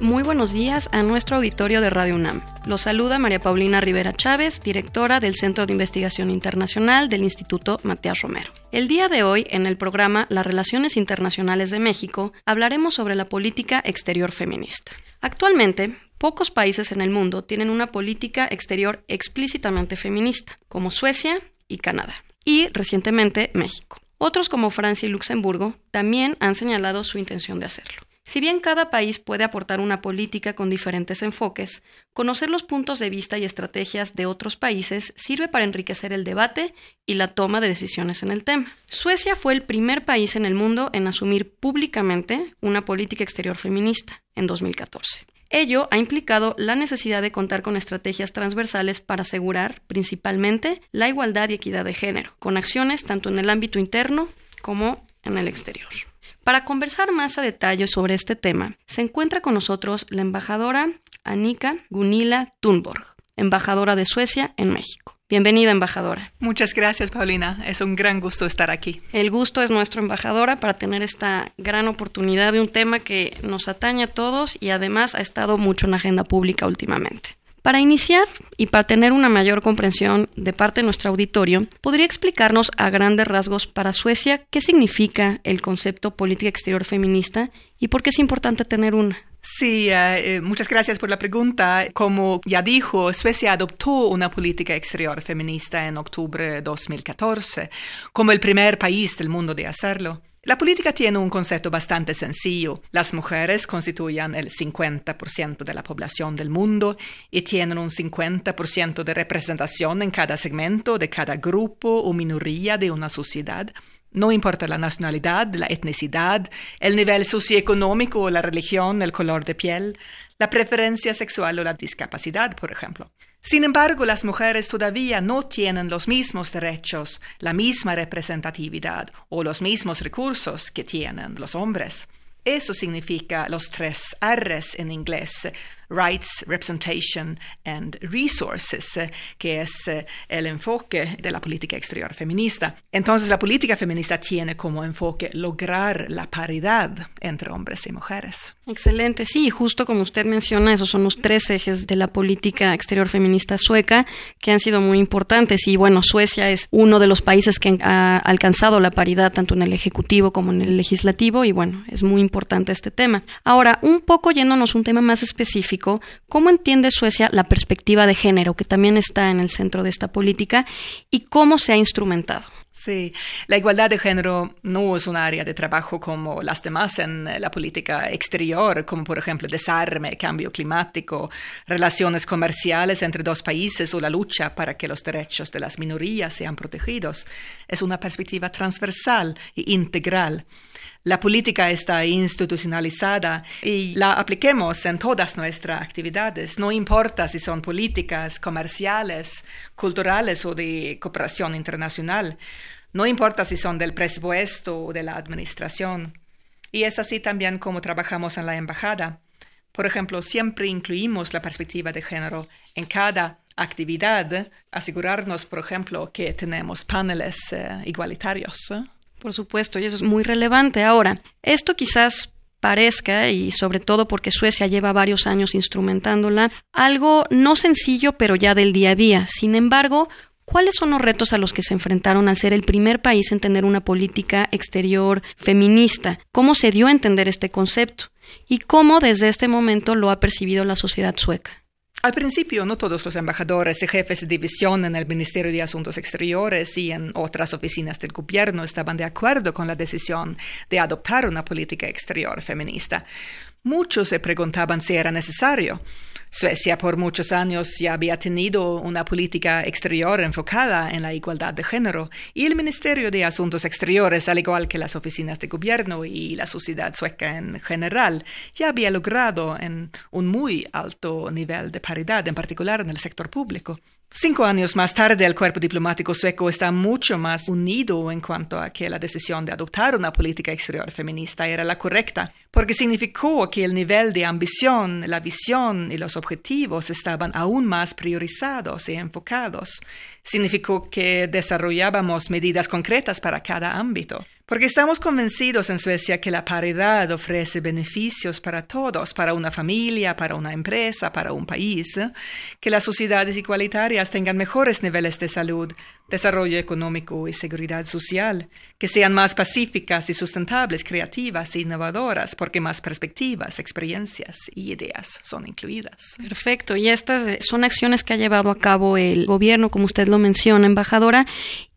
Muy buenos días a nuestro auditorio de Radio UNAM. Los saluda María Paulina Rivera Chávez, directora del Centro de Investigación Internacional del Instituto Matías Romero. El día de hoy, en el programa Las Relaciones Internacionales de México, hablaremos sobre la política exterior feminista. Actualmente, pocos países en el mundo tienen una política exterior explícitamente feminista, como Suecia y Canadá, y recientemente México. Otros como Francia y Luxemburgo también han señalado su intención de hacerlo. Si bien cada país puede aportar una política con diferentes enfoques, conocer los puntos de vista y estrategias de otros países sirve para enriquecer el debate y la toma de decisiones en el tema. Suecia fue el primer país en el mundo en asumir públicamente una política exterior feminista en 2014. Ello ha implicado la necesidad de contar con estrategias transversales para asegurar, principalmente, la igualdad y equidad de género, con acciones tanto en el ámbito interno como en el exterior. Para conversar más a detalle sobre este tema, se encuentra con nosotros la embajadora Annika Gunilla Thunborg, embajadora de Suecia en México. Bienvenida, embajadora. Muchas gracias, Paulina. Es un gran gusto estar aquí. El gusto es nuestro, embajadora, para tener esta gran oportunidad de un tema que nos atañe a todos y además ha estado mucho en la agenda pública últimamente. Para iniciar y para tener una mayor comprensión de parte de nuestro auditorio, ¿podría explicarnos a grandes rasgos para Suecia qué significa el concepto política exterior feminista y por qué es importante tener una? Sí, eh, eh, muchas gracias por la pregunta. Como ya dijo, Suecia adoptó una política exterior feminista en octubre de 2014 como el primer país del mundo de hacerlo. La política tiene un concepto bastante sencillo. Las mujeres constituyen el 50% de la población del mundo y tienen un 50% de representación en cada segmento de cada grupo o minoría de una sociedad. No importa la nacionalidad, la etnicidad, el nivel socioeconómico, la religión, el color de piel, la preferencia sexual o la discapacidad, por ejemplo. Sin embargo, las mujeres todavía no tienen los mismos derechos, la misma representatividad o los mismos recursos que tienen los hombres. Eso significa los tres R's en inglés, Rights, Representation and Resources, eh, que es eh, el enfoque de la política exterior feminista. Entonces, la política feminista tiene como enfoque lograr la paridad entre hombres y mujeres. Excelente, sí, justo como usted menciona, esos son los tres ejes de la política exterior feminista sueca que han sido muy importantes y bueno, Suecia es uno de los países que ha alcanzado la paridad tanto en el ejecutivo como en el legislativo y bueno, es muy importante este tema. Ahora, un poco yéndonos un tema más específico, ¿cómo entiende Suecia la perspectiva de género, que también está en el centro de esta política, y cómo se ha instrumentado? Sí, la igualdad de género no es un área de trabajo como las demás en la política exterior, como por ejemplo desarme, cambio climático, relaciones comerciales entre dos países o la lucha para que los derechos de las minorías sean protegidos. Es una perspectiva transversal e integral la política está institucionalizada y la apliquemos en todas nuestras actividades, no importa si son políticas, comerciales, culturales o de cooperación internacional, no importa si son del presupuesto o de la administración. Y es así también como trabajamos en la embajada. Por ejemplo, siempre incluimos la perspectiva de género en cada actividad, asegurarnos, por ejemplo, que tenemos paneles eh, igualitarios. Por supuesto, y eso es muy relevante. Ahora, esto quizás parezca, y sobre todo porque Suecia lleva varios años instrumentándola, algo no sencillo, pero ya del día a día. Sin embargo, ¿Cuáles son los retos a los que se enfrentaron al ser el primer país en tener una política exterior feminista? ¿Cómo se dio a entender este concepto? ¿Y cómo desde este momento lo ha percibido la sociedad sueca? Al principio, no todos los embajadores y jefes de división en el Ministerio de Asuntos Exteriores y en otras oficinas del gobierno estaban de acuerdo con la decisión de adoptar una política exterior feminista. Muchos se preguntaban si era necesario. Suecia por muchos años ya había tenido una política exterior enfocada en la igualdad de género y el Ministerio de Asuntos Exteriores, al igual que las oficinas de gobierno y la sociedad sueca en general, ya había logrado un muy alto nivel de paridad, en particular en el sector público. Cinco años más tarde, el cuerpo diplomático sueco está mucho más unido en cuanto a que la decisión de adoptar una política exterior feminista era la correcta, porque significó que el nivel de ambición, la visión y los objetivos estaban aún más priorizados y enfocados. Significó que desarrollábamos medidas concretas para cada ámbito. Porque estamos convencidos en Suecia que la paridad ofrece beneficios para todos, para una familia, para una empresa, para un país, que las sociedades igualitarias tengan mejores niveles de salud, desarrollo económico y seguridad social, que sean más pacíficas y sustentables, creativas e innovadoras, porque más perspectivas, experiencias y ideas son incluidas. Perfecto, y estas son acciones que ha llevado a cabo el gobierno, como usted lo menciona, embajadora,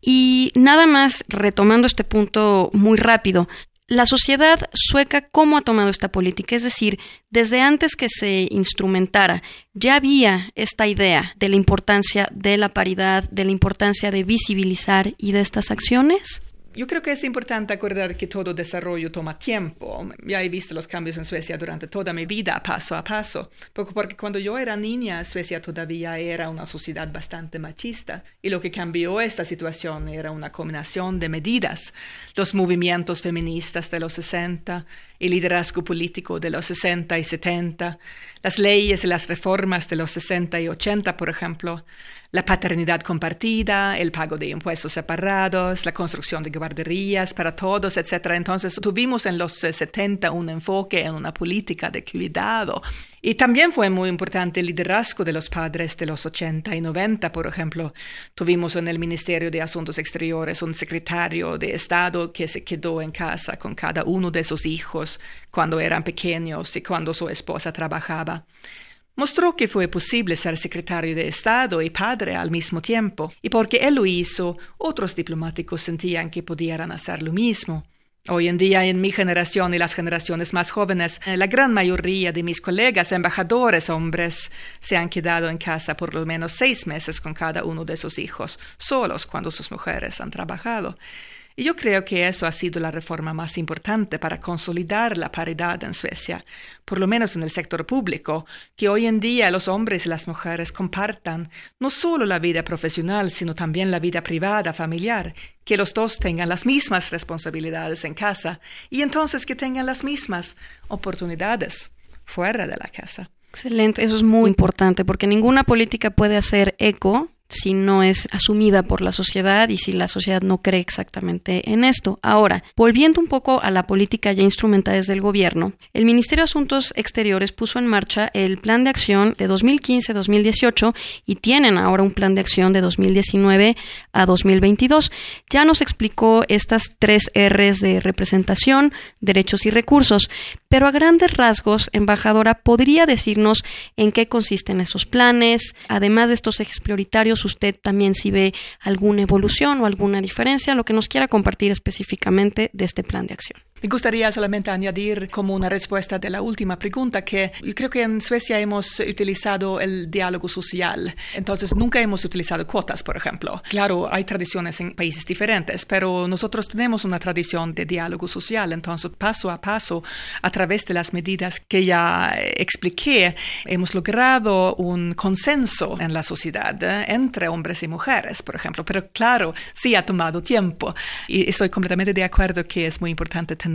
y nada más retomando este punto muy rápido, la sociedad sueca cómo ha tomado esta política, es decir, desde antes que se instrumentara, ya había esta idea de la importancia de la paridad, de la importancia de visibilizar y de estas acciones. Yo creo que es importante acordar que todo desarrollo toma tiempo. Ya he visto los cambios en Suecia durante toda mi vida, paso a paso, porque cuando yo era niña, Suecia todavía era una sociedad bastante machista, y lo que cambió esta situación era una combinación de medidas, los movimientos feministas de los 60, el liderazgo político de los 60 y 70, las leyes y las reformas de los 60 y 80, por ejemplo, la paternidad compartida, el pago de impuestos separados, la construcción de guarderías para todos, etc. Entonces tuvimos en los 70 un enfoque en una política de cuidado. Y también fue muy importante el liderazgo de los padres de los 80 y 90, por ejemplo. Tuvimos en el Ministerio de Asuntos Exteriores un secretario de Estado que se quedó en casa con cada uno de sus hijos cuando eran pequeños y cuando su esposa trabajaba. Mostró que fue posible ser secretario de Estado y padre al mismo tiempo, y porque él lo hizo, otros diplomáticos sentían que pudieran hacer lo mismo. Hoy en día, en mi generación y las generaciones más jóvenes, eh, la gran mayoría de mis colegas embajadores hombres se han quedado en casa por lo menos seis meses con cada uno de sus hijos, solos cuando sus mujeres han trabajado. Y yo creo que eso ha sido la reforma más importante para consolidar la paridad en Suecia, por lo menos en el sector público, que hoy en día los hombres y las mujeres compartan no solo la vida profesional, sino también la vida privada, familiar, que los dos tengan las mismas responsabilidades en casa y entonces que tengan las mismas oportunidades fuera de la casa. Excelente, eso es muy importante porque ninguna política puede hacer eco si no es asumida por la sociedad y si la sociedad no cree exactamente en esto. Ahora, volviendo un poco a la política ya instrumentada desde el gobierno, el Ministerio de Asuntos Exteriores puso en marcha el plan de acción de 2015-2018 y tienen ahora un plan de acción de 2019 a 2022. Ya nos explicó estas tres R's de representación, derechos y recursos, pero a grandes rasgos, embajadora, ¿podría decirnos en qué consisten esos planes? Además de estos ejes prioritarios, usted también si ve alguna evolución o alguna diferencia, lo que nos quiera compartir específicamente de este plan de acción. Me gustaría solamente añadir como una respuesta de la última pregunta que creo que en Suecia hemos utilizado el diálogo social, entonces nunca hemos utilizado cuotas, por ejemplo. Claro, hay tradiciones en países diferentes, pero nosotros tenemos una tradición de diálogo social, entonces paso a paso, a través de las medidas que ya expliqué, hemos logrado un consenso en la sociedad ¿eh? entre hombres y mujeres, por ejemplo, pero claro, sí ha tomado tiempo y estoy completamente de acuerdo que es muy importante tener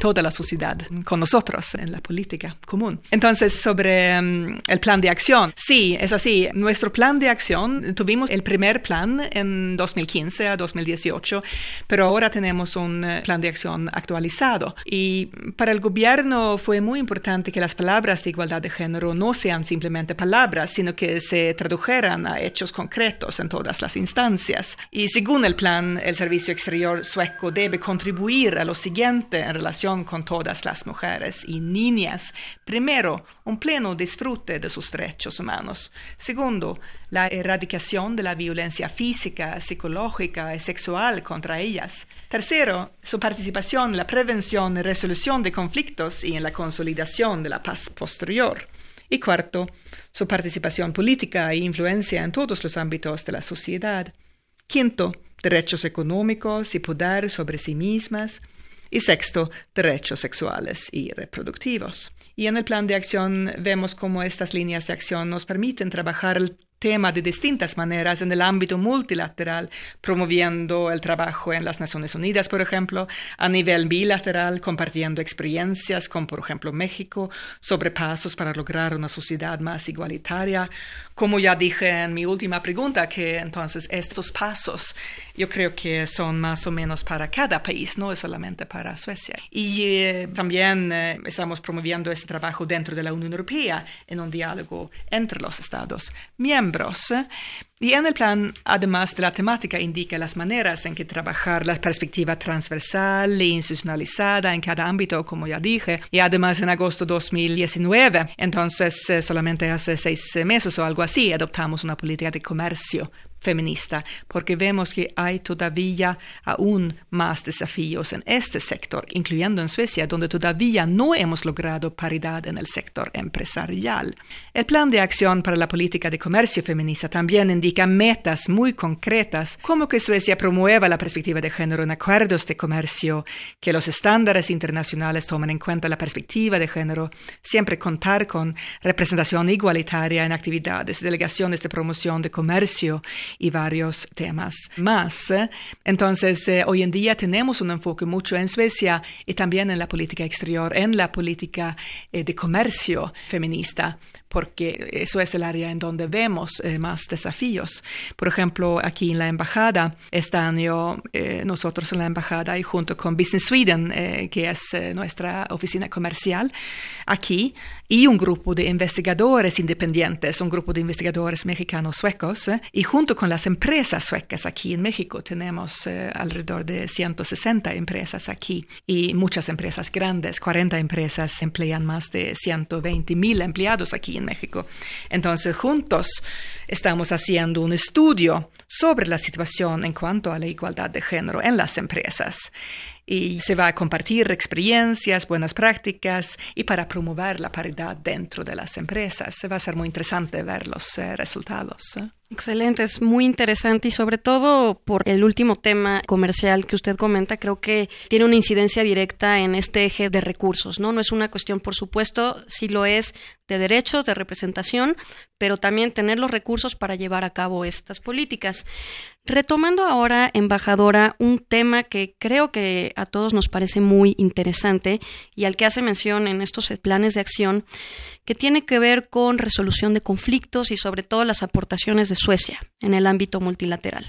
toda la sociedad con nosotros en la política común. Entonces, sobre mm, el plan de acción, sí, es así. Nuestro plan de acción, tuvimos el primer plan en 2015 a 2018, pero ahora tenemos un eh, plan de acción actualizado. Y para el gobierno fue muy importante que las palabras de igualdad de género no sean simplemente palabras, sino que se tradujeran a hechos concretos en todas las instancias. Y según el plan, el Servicio Exterior sueco debe contribuir a lo siguiente en relación con todas las mujeres y niñas. Primero, un pleno disfrute de sus derechos humanos. Segundo, la erradicación de la violencia física, psicológica y sexual contra ellas. Tercero, su participación en la prevención y resolución de conflictos y en la consolidación de la paz posterior. Y cuarto, su participación política e influencia en todos los ámbitos de la sociedad. Quinto, derechos económicos y poder sobre sí mismas. Y sexto, derechos sexuales y reproductivos. Y en el plan de acción vemos cómo estas líneas de acción nos permiten trabajar tema de distintas maneras en el ámbito multilateral, promoviendo el trabajo en las Naciones Unidas, por ejemplo, a nivel bilateral, compartiendo experiencias con, por ejemplo, México, sobre pasos para lograr una sociedad más igualitaria. Como ya dije en mi última pregunta, que entonces estos pasos yo creo que son más o menos para cada país, no es solamente para Suecia. Y eh, también eh, estamos promoviendo este trabajo dentro de la Unión Europea en un diálogo entre los Estados miembros y en el plan, además de la temática, indica las maneras en que trabajar la perspectiva transversal e institucionalizada en cada ámbito, como ya dije. Y además, en agosto de 2019, entonces eh, solamente hace seis meses o algo así, adoptamos una política de comercio feminista, porque vemos que hay todavía aún más desafíos en este sector, incluyendo en Suecia, donde todavía no hemos logrado paridad en el sector empresarial. El plan de acción para la política de comercio feminista también indica metas muy concretas, como que Suecia promueva la perspectiva de género en acuerdos de comercio, que los estándares internacionales tomen en cuenta la perspectiva de género, siempre contar con representación igualitaria en actividades, delegaciones de promoción de comercio y varios temas más. Entonces, eh, hoy en día tenemos un enfoque mucho en Suecia y también en la política exterior, en la política eh, de comercio feminista, porque eso es el área en donde vemos eh, más desafíos. Por ejemplo, aquí en la embajada, este año nosotros en la embajada y junto con Business Sweden, que es nuestra oficina comercial aquí, y un grupo de investigadores independientes, un grupo de investigadores mexicanos suecos, y junto con las empresas suecas aquí en México. Tenemos eh, alrededor de 160 empresas aquí y muchas empresas grandes. 40 empresas emplean más de 120 mil empleados aquí en México. Entonces, juntos estamos haciendo un estudio sobre la situación en cuanto a la igualdad de género en las empresas y se va a compartir experiencias, buenas prácticas y para promover la paridad dentro de las empresas. Va a ser muy interesante ver los eh, resultados. Excelente, es muy interesante y sobre todo por el último tema comercial que usted comenta, creo que tiene una incidencia directa en este eje de recursos, ¿no? No es una cuestión, por supuesto, si lo es de derechos, de representación, pero también tener los recursos para llevar a cabo estas políticas. Retomando ahora, embajadora, un tema que creo que a todos nos parece muy interesante y al que hace mención en estos planes de acción, que tiene que ver con resolución de conflictos y sobre todo las aportaciones de Suecia en el ámbito multilateral.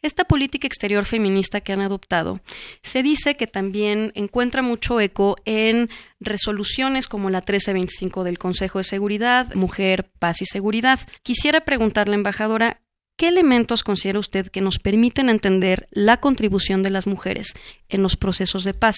Esta política exterior feminista que han adoptado se dice que también encuentra mucho eco en resoluciones como la 1325 del Consejo de Seguridad, Mujer, Paz y Seguridad. Quisiera preguntarle, embajadora, ¿Qué elementos considera usted que nos permiten entender la contribución de las mujeres en los procesos de paz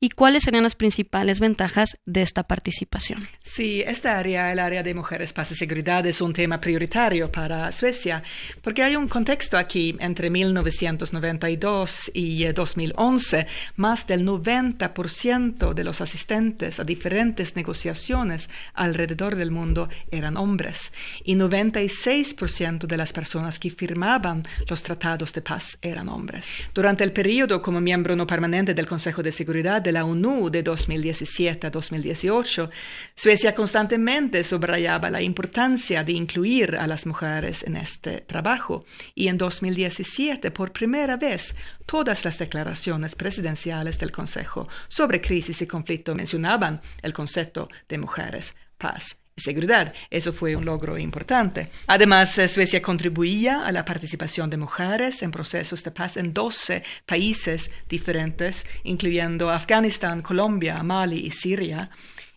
y cuáles serían las principales ventajas de esta participación? Sí, esta área, el área de mujeres, paz y seguridad, es un tema prioritario para Suecia porque hay un contexto aquí entre 1992 y 2011. Eh, Más del 90% de los asistentes a diferentes negociaciones alrededor del mundo eran hombres y 96% de las personas que firmaban los tratados de paz eran hombres. Durante el periodo como miembro no permanente del Consejo de Seguridad de la ONU de 2017 a 2018, Suecia constantemente subrayaba la importancia de incluir a las mujeres en este trabajo y en 2017, por primera vez, todas las declaraciones presidenciales del Consejo sobre crisis y conflicto mencionaban el concepto de mujeres, paz seguridad. Eso fue un logro importante. Además, eh, Suecia contribuía a la participación de mujeres en procesos de paz en 12 países diferentes, incluyendo Afganistán, Colombia, Mali y Siria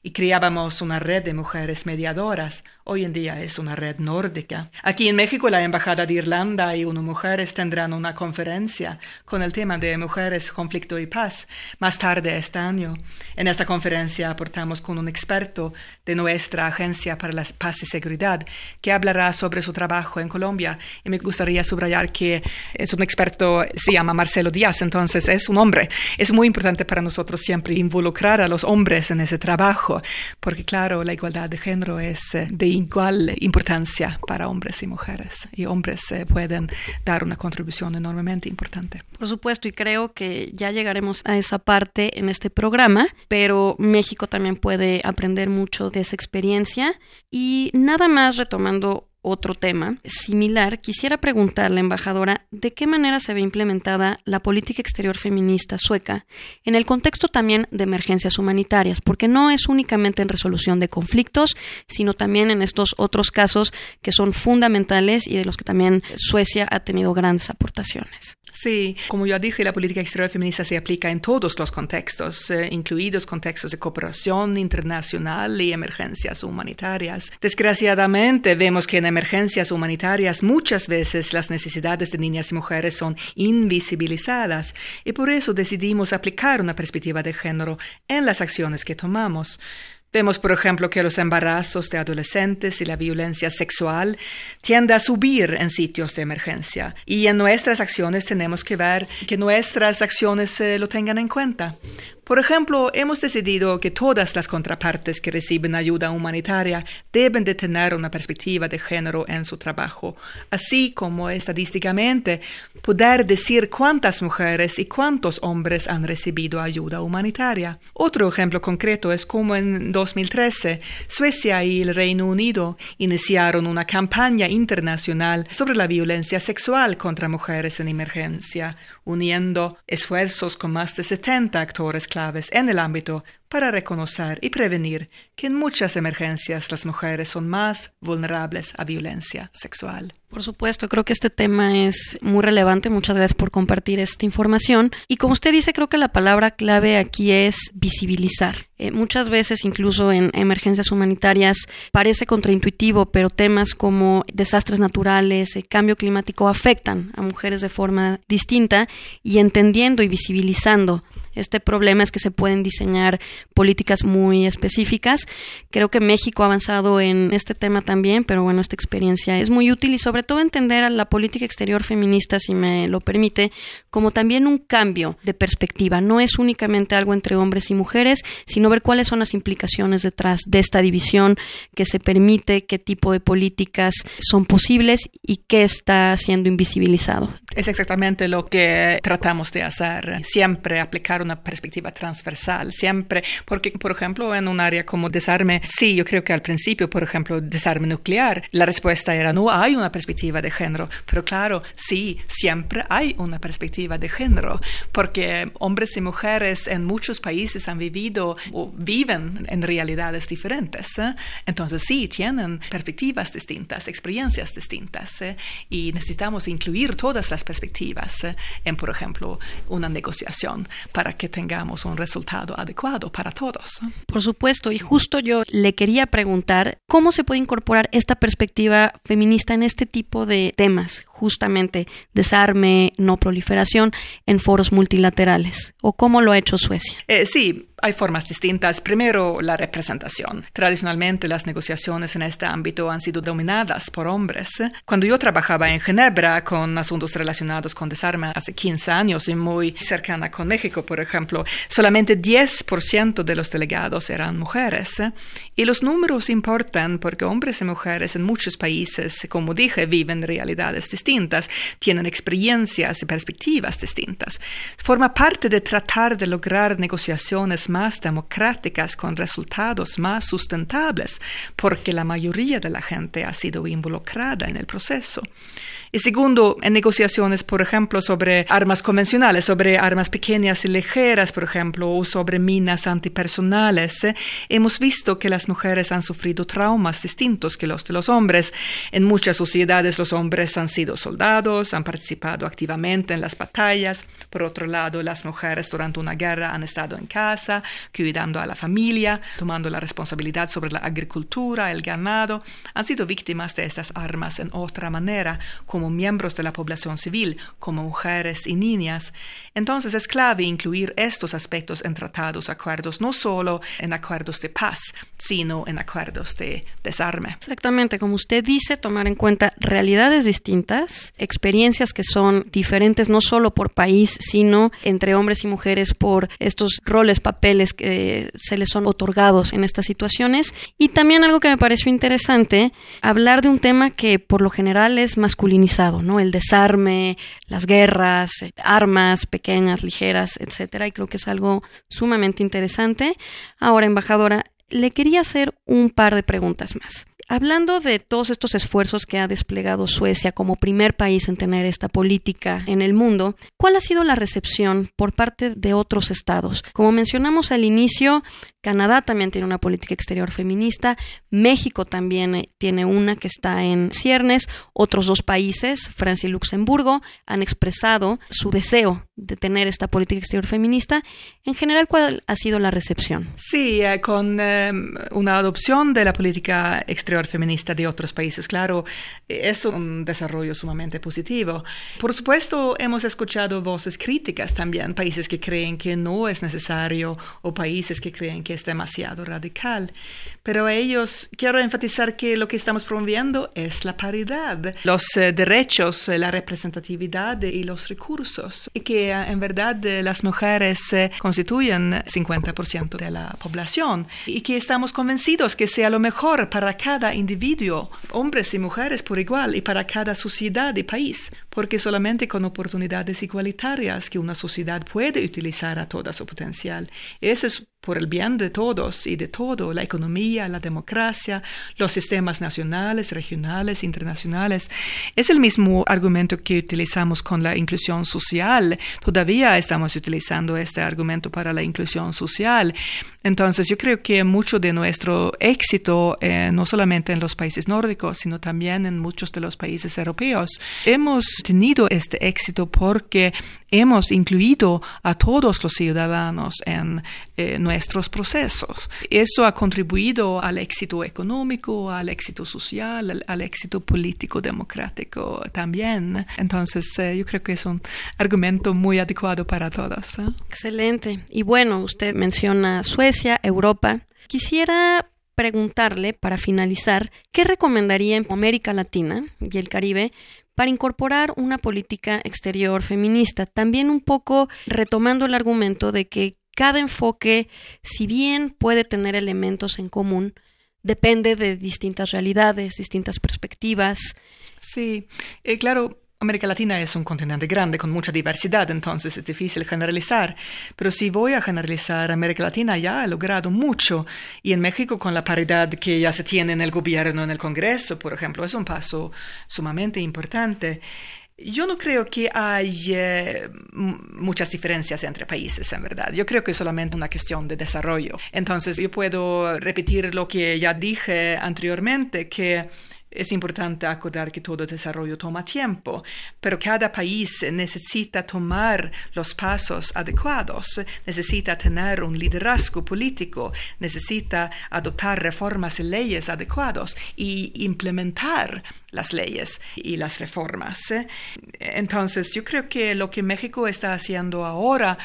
y creábamos una red de mujeres mediadoras. Hoy en día es una red nórdica. Aquí en México la Embajada de Irlanda y UNO Mujeres tendrán una conferencia con el tema de mujeres, conflicto y paz más tarde este año. En esta conferencia aportamos con un experto de nuestra Agencia para la Paz y Seguridad que hablará sobre su trabajo en Colombia. Y me gustaría subrayar que es un experto, se llama Marcelo Díaz, entonces es un hombre. Es muy importante para nosotros siempre involucrar a los hombres en ese trabajo Porque claro, la igualdad de género es eh, de igual importancia para hombres y mujeres, y hombres eh, pueden dar una contribución enormemente importante. Por supuesto, y creo que ya llegaremos a esa parte en este programa, pero México también puede aprender mucho de esa experiencia. Y nada más retomando otro tema similar, quisiera preguntarle, embajadora, de qué manera se ve implementada la política exterior feminista sueca en el contexto también de emergencias humanitarias, porque no es únicamente en resolución de conflictos, sino también en estos otros casos que son fundamentales y de los que también Suecia ha tenido grandes aportaciones. Sí, como ya dije, la política exterior feminista se aplica en todos los contextos, eh, incluidos contextos de cooperación internacional y emergencias humanitarias. Desgraciadamente, vemos que en emergencias humanitarias muchas veces las necesidades de niñas y mujeres son invisibilizadas y por eso decidimos aplicar una perspectiva de género en las acciones que tomamos. Vemos, por ejemplo, que los embarazos de adolescentes y la violencia sexual tienden a subir en sitios de emergencia. Y en nuestras acciones tenemos que ver que nuestras acciones lo tengan en cuenta. Por ejemplo, hemos decidido que todas las contrapartes que reciben ayuda humanitaria deben de tener una perspectiva de género en su trabajo, así como estadísticamente poder decir cuántas mujeres y cuántos hombres han recibido ayuda humanitaria. Otro ejemplo concreto es como en 2013 Suecia y el Reino Unido iniciaron una campaña internacional sobre la violencia sexual contra mujeres en emergencia, uniendo esfuerzos con más de 70 actores claves en el ámbito para reconocer y prevenir que en muchas emergencias las mujeres son más vulnerables a violencia sexual. Por supuesto, creo que este tema es muy relevante. Muchas gracias por compartir esta información. Y como usted dice, creo que la palabra clave aquí es visibilizar. Eh, muchas veces, incluso en emergencias humanitarias, parece contraintuitivo, pero temas como desastres naturales, el cambio climático afectan a mujeres de forma distinta y entendiendo y visibilizando este problema es que se pueden diseñar políticas muy específicas. Creo que México ha avanzado en este tema también, pero bueno, esta experiencia es muy útil y sobre todo entender a la política exterior feminista, si me lo permite, como también un cambio de perspectiva. No es únicamente algo entre hombres y mujeres, sino ver cuáles son las implicaciones detrás de esta división que se permite, qué tipo de políticas son posibles y qué está siendo invisibilizado. Es exactamente lo que tratamos de hacer, siempre aplicar una perspectiva transversal, siempre, porque, por ejemplo, en un área como desarme, sí, yo creo que al principio, por ejemplo, desarme nuclear, la respuesta era no hay una perspectiva de género, pero claro, sí, siempre hay una perspectiva de género, porque hombres y mujeres en muchos países han vivido o viven en realidades diferentes, ¿eh? entonces sí, tienen perspectivas distintas, experiencias distintas, ¿eh? y necesitamos incluir todas las perspectivas ¿eh? en, por ejemplo, una negociación para que tengamos un resultado adecuado para todos. Por supuesto, y justo yo le quería preguntar cómo se puede incorporar esta perspectiva feminista en este tipo de temas, justamente desarme, no proliferación, en foros multilaterales, o cómo lo ha hecho Suecia. Eh, sí, hay formas distintas. Primero, la representación. Tradicionalmente, las negociaciones en este ámbito han sido dominadas por hombres. Cuando yo trabajaba en Ginebra con asuntos relacionados con desarme hace 15 años y muy cercana con México, por ejemplo, solamente 10% de los delegados eran mujeres. Y los números importan porque hombres y mujeres en muchos países, como dije, viven realidades distintas, tienen experiencias y perspectivas distintas. Forma parte de tratar de lograr negociaciones más democráticas con resultados más sustentables, porque la mayoría de la gente ha sido involucrada en el proceso. Y segundo, en negociaciones, por ejemplo, sobre armas convencionales, sobre armas pequeñas y ligeras, por ejemplo, o sobre minas antipersonales, eh, hemos visto que las mujeres han sufrido traumas distintos que los de los hombres. En muchas sociedades los hombres han sido soldados, han participado activamente en las batallas. Por otro lado, las mujeres durante una guerra han estado en casa, cuidando a la familia, tomando la responsabilidad sobre la agricultura, el ganado. Han sido víctimas de estas armas en otra manera, como como miembros de la población civil, como mujeres y niñas. Entonces es clave incluir estos aspectos en tratados, acuerdos, no solo en acuerdos de paz, sino en acuerdos de desarme. Exactamente, como usted dice, tomar en cuenta realidades distintas, experiencias que son diferentes no solo por país, sino entre hombres y mujeres por estos roles, papeles que se les son otorgados en estas situaciones. Y también algo que me pareció interesante, hablar de un tema que por lo general es masculinizado, ¿no? El desarme, las guerras, armas pequeñas, ligeras, etcétera. Y creo que es algo sumamente interesante. Ahora, embajadora, le quería hacer un par de preguntas más. Hablando de todos estos esfuerzos que ha desplegado Suecia como primer país en tener esta política en el mundo, ¿cuál ha sido la recepción por parte de otros estados? Como mencionamos al inicio, Canadá también tiene una política exterior feminista, México también eh, tiene una que está en ciernes, otros dos países, Francia y Luxemburgo, han expresado su deseo de tener esta política exterior feminista. En general, ¿cuál ha sido la recepción? Sí, eh, con em, una adopción de la política exterior feminista de otros países, claro, es un desarrollo sumamente positivo. Por supuesto, hemos escuchado voces críticas también, países que creen que no es necesario o países que creen que es demasiado radical. Pero a ellos quiero enfatizar que lo que estamos promoviendo es la paridad, los eh, derechos, eh, la representatividad y los recursos. Y que eh, en verdad las mujeres constituyen 50% de la población. Y que estamos convencidos que sea lo mejor para cada individuo, hombres y mujeres por igual, y para cada sociedad y país. Porque solamente con oportunidades igualitarias que una sociedad puede utilizar a todo su potencial. Eso es por el bien de todos y de todo, la economía, la democracia, los sistemas nacionales, regionales, internacionales. Es el mismo argumento que utilizamos con la inclusión social. Todavía estamos utilizando este argumento para la inclusión social. Entonces, yo creo que mucho de nuestro éxito, eh, no solamente en los países nórdicos, sino también en muchos de los países europeos, hemos tenido este éxito porque hemos incluido a todos los ciudadanos en eh, nuestros procesos. Eso ha contribuido al éxito económico, al éxito social, al, éxito político democrático también. Entonces, eh, yo creo que es un argumento muy adecuado para todos. Excelente. Y bueno, usted menciona Suecia, Europa. Quisiera preguntarle, para finalizar, ¿qué recomendaría en América Latina y el Caribe para incorporar una política exterior feminista, también un poco retomando el argumento de que cada enfoque, si bien puede tener elementos en común, depende de distintas realidades, distintas perspectivas. Sí, eh, claro, América Latina es un continente grande con mucha diversidad, entonces es difícil generalizar. Pero si voy a generalizar, América Latina ya ha logrado mucho. Y en México, con la paridad que ya se tiene en el gobierno, en el Congreso, por ejemplo, es un paso sumamente importante. Yo no creo que haya muchas diferencias entre países, en verdad. Yo creo que es solamente una cuestión de desarrollo. Entonces, yo puedo repetir lo que ya dije anteriormente, que es importante acordar que todo desarrollo toma tiempo, pero cada país necesita tomar los pasos adecuados, necesita tener un liderazgo político, necesita adoptar reformas y leyes adecuadas y implementar las leyes y las reformas. Entonces, yo creo que lo que México está haciendo ahora,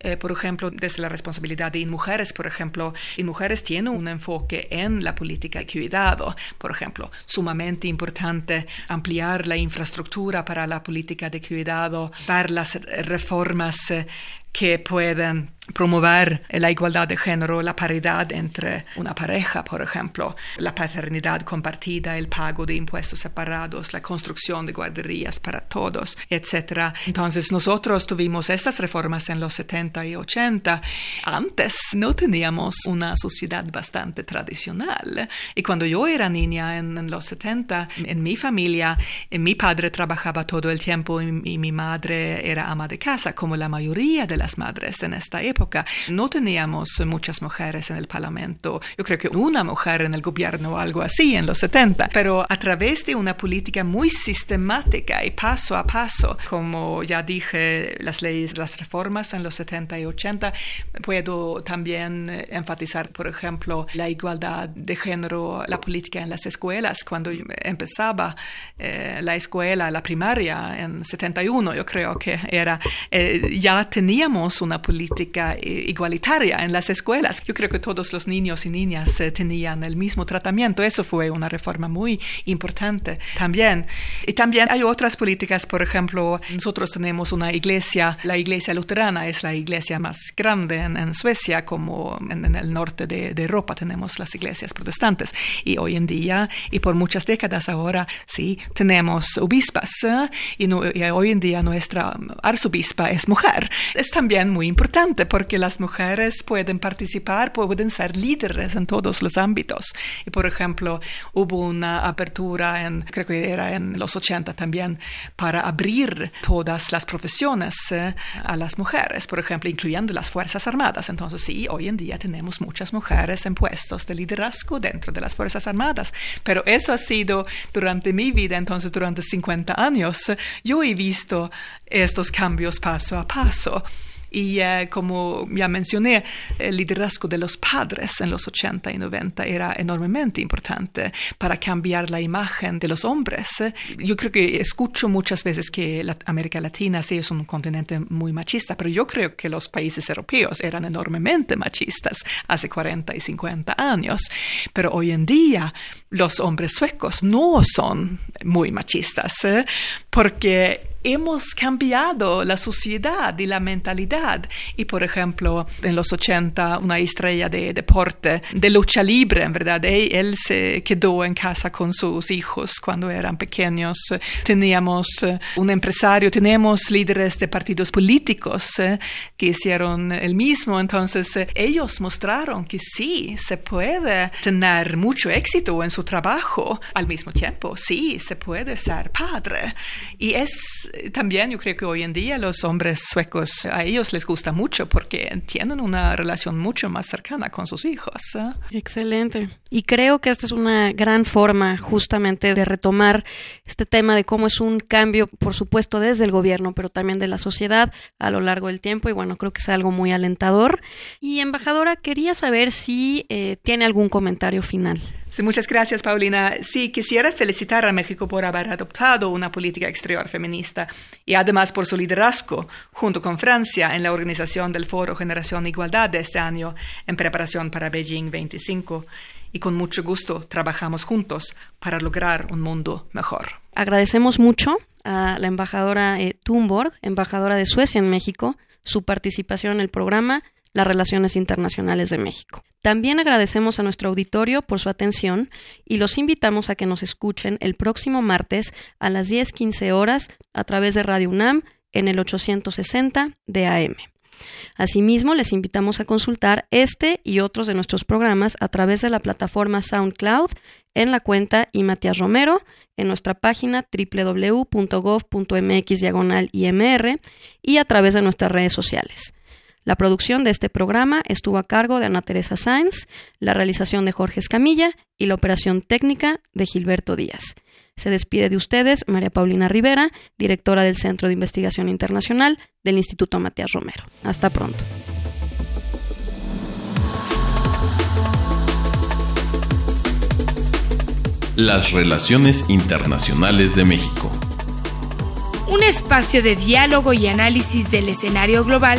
eh, por ejemplo, desde la responsabilidad de mujeres, por ejemplo, mujeres tienen un enfoque en la política de cuidado, por ejemplo, sumamente importante ampliar la infraestructura para la política de cuidado, ver las reformas eh, que pueden promover la igualdad de género, la paridad entre una pareja, por ejemplo, la paternidad compartida, el pago de impuestos separados, la construcción de guarderías para todos, etc. Entonces nosotros tuvimos estas reformas en los 70 y 80. Antes no teníamos una sociedad bastante tradicional. Y cuando yo era niña en, los 70, en mi familia, mi padre trabajaba todo el tiempo y, y mi madre era ama de casa, como la mayoría de las madres en esta época. No teníamos muchas mujeres en el Parlamento, yo creo que una mujer en el gobierno o algo así en los 70, pero a través de una política muy sistemática y paso a paso, como ya dije, las leyes, las reformas en los 70 y 80, puedo también enfatizar, por ejemplo, la igualdad de género, la política en las escuelas. Cuando empezaba eh, la escuela, la primaria, en 71, yo creo que era, eh, ya teníamos una política igualitaria en las escuelas. Yo creo que todos los niños y niñas eh, tenían el mismo tratamiento. Eso fue una reforma muy importante también. Y también hay otras políticas, por ejemplo, nosotros tenemos una iglesia, la iglesia luterana es la iglesia más grande en, Suecia, como en, el norte de, Europa tenemos las iglesias protestantes. Y hoy en día, y por muchas décadas ahora, sí, tenemos obispas. ¿eh? Y, y hoy en día nuestra arzobispa es mujer. Es también muy importante porque las mujeres pueden participar, pueden ser líderes en todos los ámbitos. Y por ejemplo, hubo una apertura en, creo que era en los 80 también, para abrir todas las profesiones eh, a las mujeres, por ejemplo, incluyendo las Fuerzas Armadas. Entonces, sí, hoy en día tenemos muchas mujeres en puestos de liderazgo dentro de las Fuerzas Armadas, pero eso ha sido durante mi vida, entonces durante 50 años, yo he visto estos cambios paso a paso. Y como ya mencioné, el liderazgo de los padres en los 80 y 90 era enormemente importante para cambiar la imagen de los hombres. Yo creo que escucho muchas veces que la América Latina sí es un continente muy machista, pero yo creo que los países europeos eran enormemente machistas hace 40 y 50 años. Pero hoy en día los hombres suecos no son muy machistas ¿eh? porque hemos cambiado la sociedad y la mentalidad. Y por ejemplo, en los 80, una estrella de deporte, de lucha libre, en verdad, él se quedó en casa con sus hijos cuando eran pequeños. Teníamos eh, un empresario, tenemos líderes de partidos políticos eh, que hicieron el mismo. Entonces, eh, ellos mostraron que sí, se puede tener mucho éxito en su trabajo al mismo tiempo. Sí, se puede ser padre. Y es también yo creo que hoy en día los hombres suecos, a ellos les gusta mucho porque tienen una relación mucho más cercana con sus hijos. ¿eh? Excelente. Y creo que esta es una gran forma justamente de retomar este tema de cómo es un cambio, por supuesto, desde el gobierno, pero también de la sociedad a lo largo del tiempo. Y bueno, creo que es algo muy alentador. Y embajadora, quería saber si eh, tiene algún comentario final. Sí, muchas gracias, Paulina. Sí, quisiera felicitar a México por haber adoptado una política exterior feminista y además por su liderazgo, junto con Francia, en la organización del Foro Generación Igualdad de este año en preparación para Beijing 25 y con mucho gusto trabajamos juntos para lograr un mundo mejor. Agradecemos mucho a la embajadora eh, Thunborg, embajadora de Suecia en México, su participación en el programa las Relaciones Internacionales de México. También agradecemos a nuestro auditorio por su atención y los invitamos a que nos escuchen el próximo martes a las 10:15 horas a través de Radio UNAM en el 860 de AM. Asimismo, les invitamos a consultar este y otros de nuestros programas a través de la plataforma SoundCloud en la cuenta y Matías Romero, en nuestra página www.gov.mx-imr y a través de nuestras redes sociales. La producción de este programa estuvo a cargo de Ana Teresa Sáenz, la realización de Jorge Escamilla y la operación técnica de Gilberto Díaz. Se despide de ustedes María Paulina Rivera, directora del Centro de Investigación Internacional del Instituto Matías Romero. Hasta pronto. Las relaciones internacionales de México. Un espacio de diálogo y análisis del escenario global